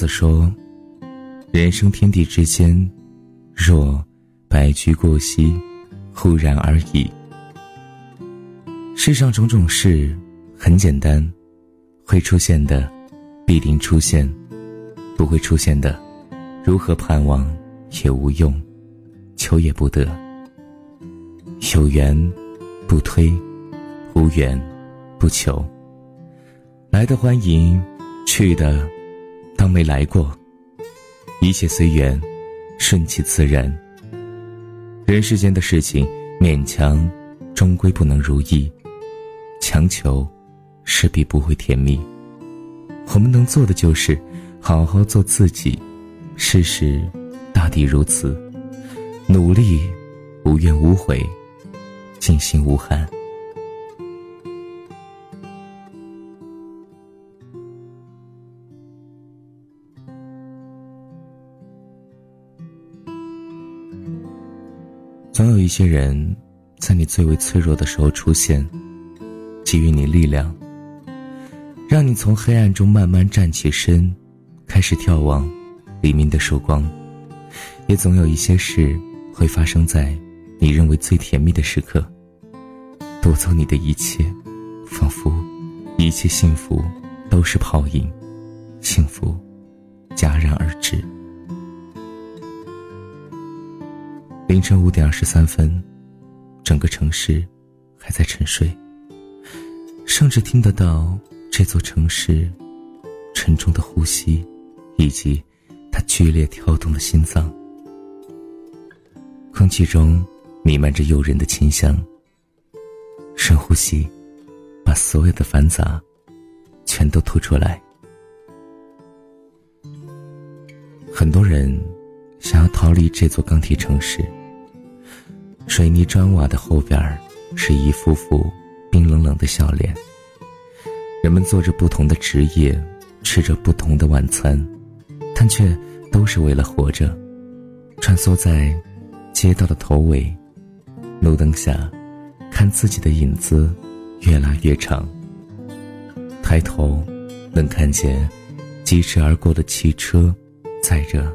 子说：“人生天地之间，若白驹过隙，忽然而已。世上种种事，很简单，会出现的，必定出现；不会出现的，如何盼望也无用，求也不得。有缘不推，无缘不求。来的欢迎，去的。”当没来过，一切随缘，顺其自然。人世间的事情，勉强终归不能如意，强求势必不会甜蜜。我们能做的就是好好做自己，世事大抵如此，努力无怨无悔，尽心无憾。些人，在你最为脆弱的时候出现，给予你力量，让你从黑暗中慢慢站起身，开始眺望黎明的曙光。也总有一些事会发生在你认为最甜蜜的时刻，夺走你的一切，仿佛一切幸福都是泡影，幸福戛然而止。凌晨五点二十三分，整个城市还在沉睡，甚至听得到这座城市沉重的呼吸，以及它剧烈跳动的心脏。空气中弥漫着诱人的清香。深呼吸，把所有的繁杂全都吐出来。很多人想要逃离这座钢铁城市。水泥砖瓦的后边，是一幅幅冰冷冷的笑脸。人们做着不同的职业，吃着不同的晚餐，但却都是为了活着。穿梭在街道的头尾，路灯下，看自己的影子越拉越长。抬头，能看见疾驰而过的汽车，载着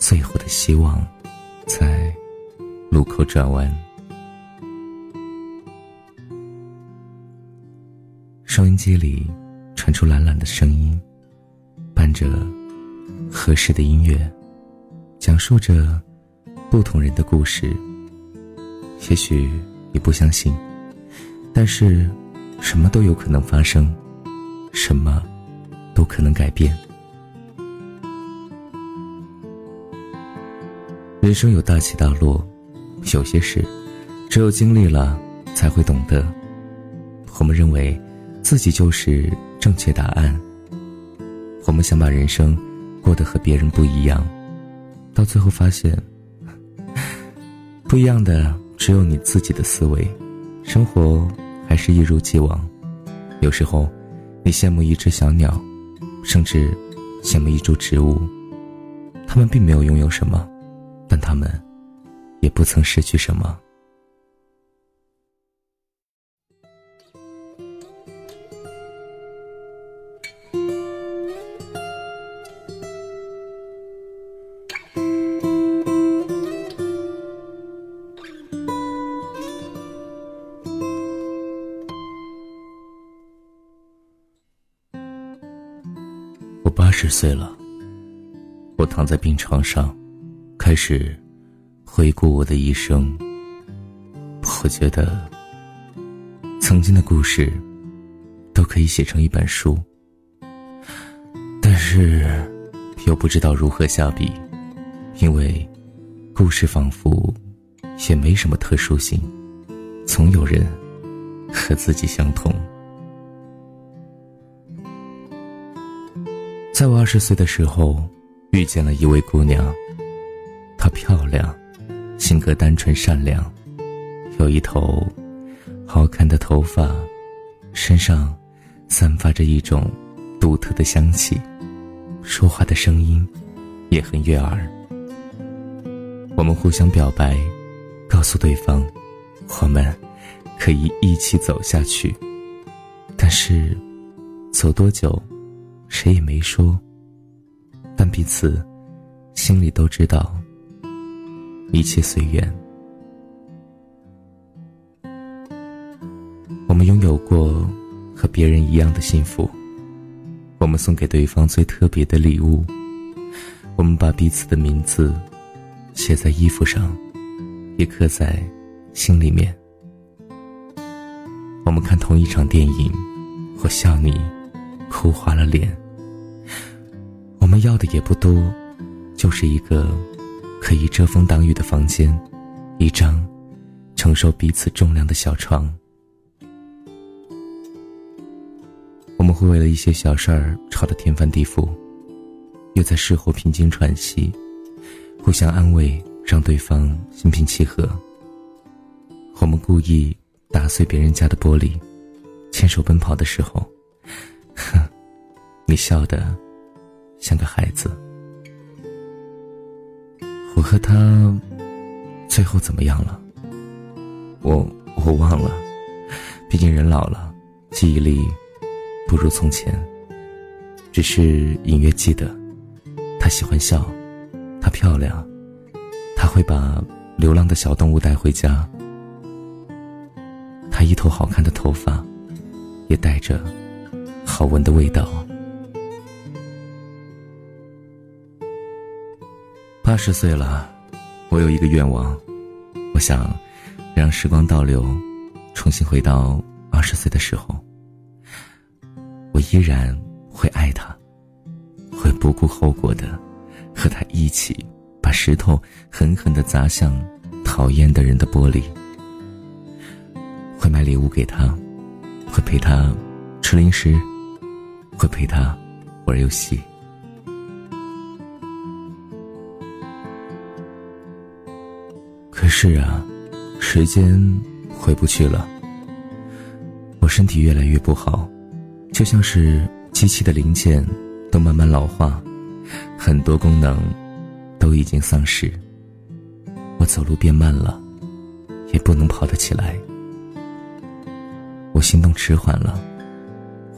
最后的希望，在。路口转弯，收音机里传出懒懒的声音，伴着合适的音乐，讲述着不同人的故事。也许你不相信，但是什么都有可能发生，什么都可能改变。人生有大起大落。有些事，只有经历了才会懂得。我们认为自己就是正确答案。我们想把人生过得和别人不一样，到最后发现，不一样的只有你自己的思维。生活还是一如既往。有时候，你羡慕一只小鸟，甚至羡慕一株植物，他们并没有拥有什么，但他们。也不曾失去什么。我八十岁了，我躺在病床上，开始。回顾我的一生，我觉得曾经的故事都可以写成一本书，但是又不知道如何下笔，因为故事仿佛也没什么特殊性，总有人和自己相同。在我二十岁的时候，遇见了一位姑娘，她漂亮。性格单纯善良，有一头好看的头发，身上散发着一种独特的香气，说话的声音也很悦耳。我们互相表白，告诉对方我们可以一起走下去，但是走多久，谁也没说。但彼此心里都知道，一切随缘。我们拥有过和别人一样的幸福，我们送给对方最特别的礼物，我们把彼此的名字写在衣服上，也刻在心里面。我们看同一场电影，我笑你哭花了脸。我们要的也不多，就是一个可以遮风挡雨的房间，一张承受彼此重量的小床。我们会为了一些小事儿吵得天翻地覆，又在事后平静喘息，互相安慰，让对方心平气和。我们故意。打碎别人家的玻璃，牵手奔跑的时候，哼，你笑得像个孩子。我和他最后怎么样了？我我忘了，毕竟人老了，记忆力不如从前。只是隐约记得，他喜欢笑，她漂亮，他会把流浪的小动物带回家。他一头好看的头发，也带着好闻的味道。八十岁了，我有一个愿望，我想让时光倒流，重新回到二十岁的时候。我依然会爱他，会不顾后果的和他一起把石头狠狠的砸向讨厌的人的玻璃。会买礼物给他，会陪他吃零食，会陪他玩游戏。是啊，时间回不去了。我身体越来越不好，就像是机器的零件都慢慢老化，很多功能都已经丧失。我走路变慢了，也不能跑得起来。我行动迟缓了，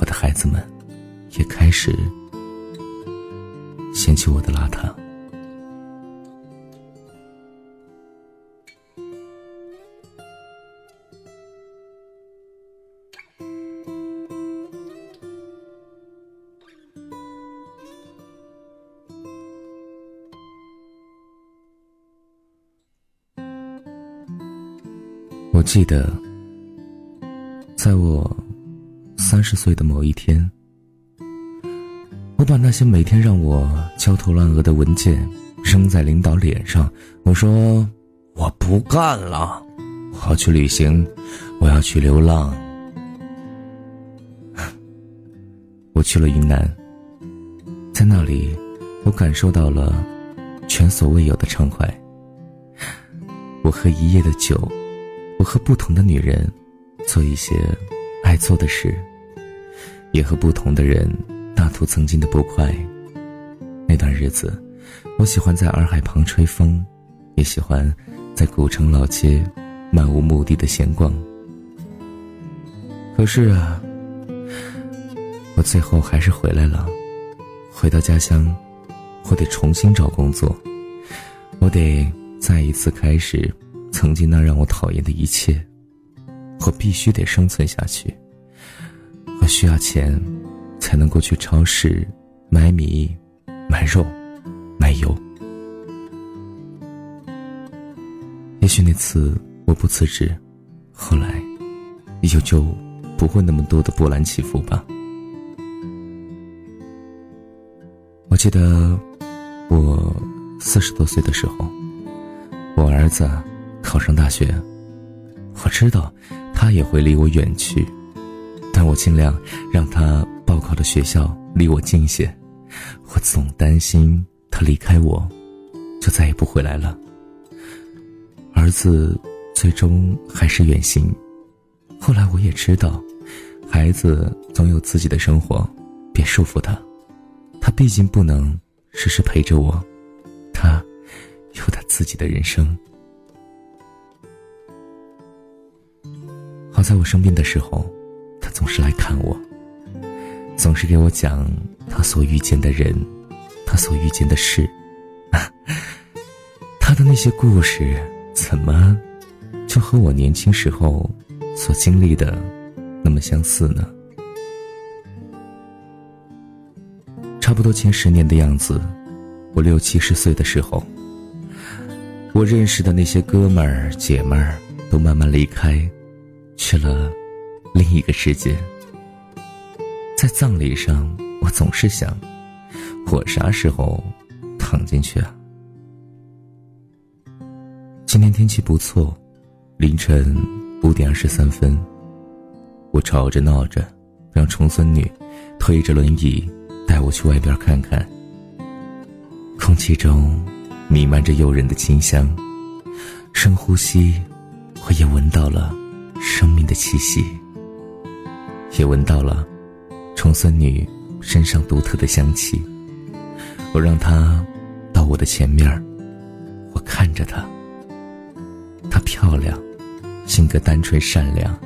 我的孩子们也开始嫌弃我的邋遢。我记得。在我三十岁的某一天，我把那些每天让我焦头烂额的文件扔在领导脸上。我说：“我不干了，我要去旅行，我要去流浪。”我去了云南，在那里，我感受到了前所未有的畅快。我喝一夜的酒，我和不同的女人。做一些爱做的事，也和不同的人大吐曾经的不快。那段日子，我喜欢在洱海旁吹风，也喜欢在古城老街漫无目的的闲逛。可是啊，我最后还是回来了。回到家乡，我得重新找工作，我得再一次开始曾经那让我讨厌的一切。我必须得生存下去。我需要钱，才能够去超市买米、买肉、买油。也许那次我不辞职，后来也就就不会那么多的波澜起伏吧。我记得我四十多岁的时候，我儿子考上大学，我知道。他也会离我远去，但我尽量让他报考的学校离我近些。我总担心他离开我，就再也不回来了。儿子最终还是远行。后来我也知道，孩子总有自己的生活，别束缚他。他毕竟不能时时陪着我，他有他自己的人生。在我生病的时候，他总是来看我，总是给我讲他所遇见的人，他所遇见的事，他的那些故事，怎么就和我年轻时候所经历的那么相似呢？差不多前十年的样子，我六七十岁的时候，我认识的那些哥们儿姐们儿都慢慢离开，去了另一个世界。在葬礼上，我总是想。我啥时候躺进去啊？今天天气不错，凌晨五点二十三分，我吵着闹着让重孙女推着轮椅带我去外边看看。空气中弥漫着诱人的清香，深呼吸，我也闻到了生命的气息，也闻到了重孙女身上独特的香气。我让她到我的前面我看着她。她漂亮，性格单纯善良，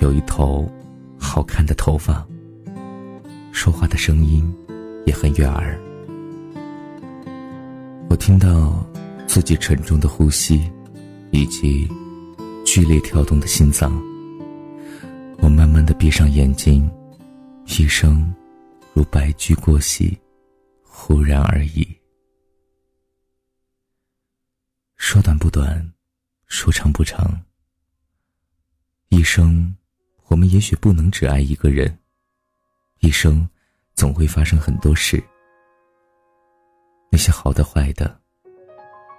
有一头好看的头发。说话的声音也很悦耳。我听到自己沉重的呼吸，以及剧烈跳动的心脏。我慢慢的闭上眼睛，一生如白驹过隙。忽然而已，说短不短，说长不长。一生，我们也许不能只爱一个人。一生，总会发生很多事。那些好的、坏的，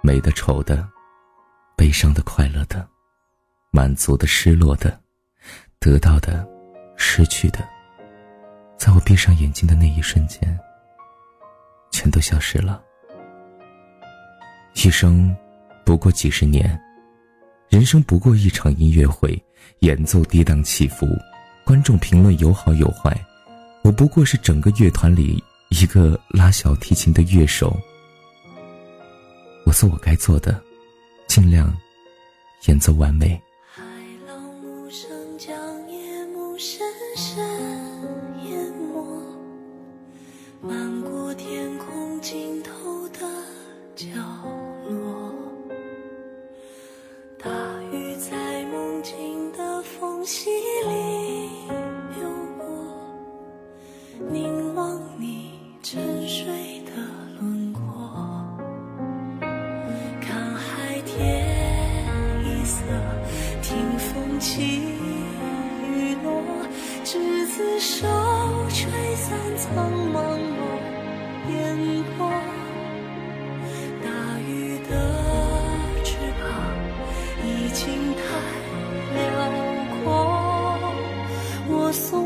美的、丑的，悲伤的、快乐的，满足的、失落的，得到的、失去的，在我闭上眼睛的那一瞬间。全都消失了。一生不过几十年，人生不过一场音乐会，演奏跌宕起伏，观众评论有好有坏，我不过是整个乐团里一个拉小提琴的乐手。我做我该做的，尽量演奏完美。我